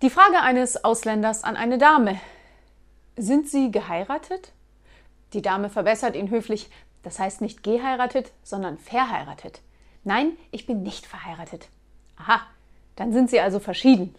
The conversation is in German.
Die Frage eines Ausländers an eine Dame. Sind Sie geheiratet? Die Dame verbessert ihn höflich. Das heißt nicht geheiratet, sondern verheiratet. Nein, ich bin nicht verheiratet. Aha, dann sind Sie also verschieden.